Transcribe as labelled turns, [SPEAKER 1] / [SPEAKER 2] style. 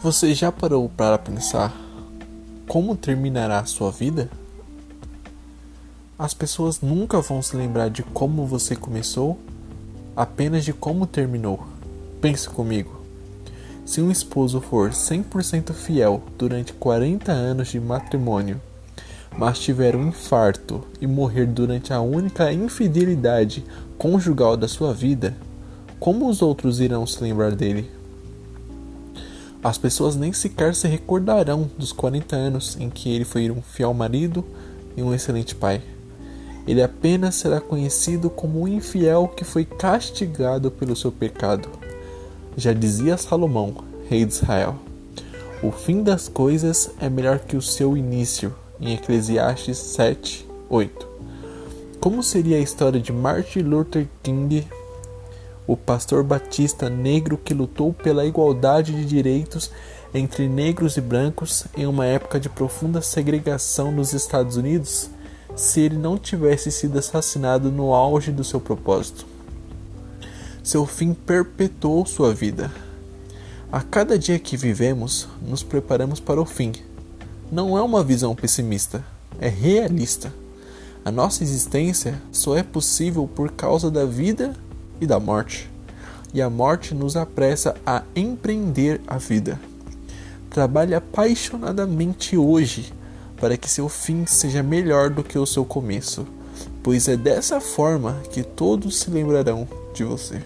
[SPEAKER 1] Você já parou para pensar como terminará a sua vida? As pessoas nunca vão se lembrar de como você começou, apenas de como terminou. Pense comigo. Se um esposo for 100% fiel durante 40 anos de matrimônio, mas tiver um infarto e morrer durante a única infidelidade conjugal da sua vida, como os outros irão se lembrar dele? As pessoas nem sequer se recordarão dos 40 anos em que ele foi um fiel marido e um excelente pai. Ele apenas será conhecido como um infiel que foi castigado pelo seu pecado. Já dizia Salomão, rei de Israel: O fim das coisas é melhor que o seu início, em Eclesiastes 7, 8. Como seria a história de Martin Luther King o pastor batista negro que lutou pela igualdade de direitos entre negros e brancos em uma época de profunda segregação nos Estados Unidos, se ele não tivesse sido assassinado no auge do seu propósito. Seu fim perpetuou sua vida. A cada dia que vivemos, nos preparamos para o fim. Não é uma visão pessimista, é realista. A nossa existência só é possível por causa da vida e da morte, e a morte nos apressa a empreender a vida. Trabalhe apaixonadamente hoje para que seu fim seja melhor do que o seu começo, pois é dessa forma que todos se lembrarão de você.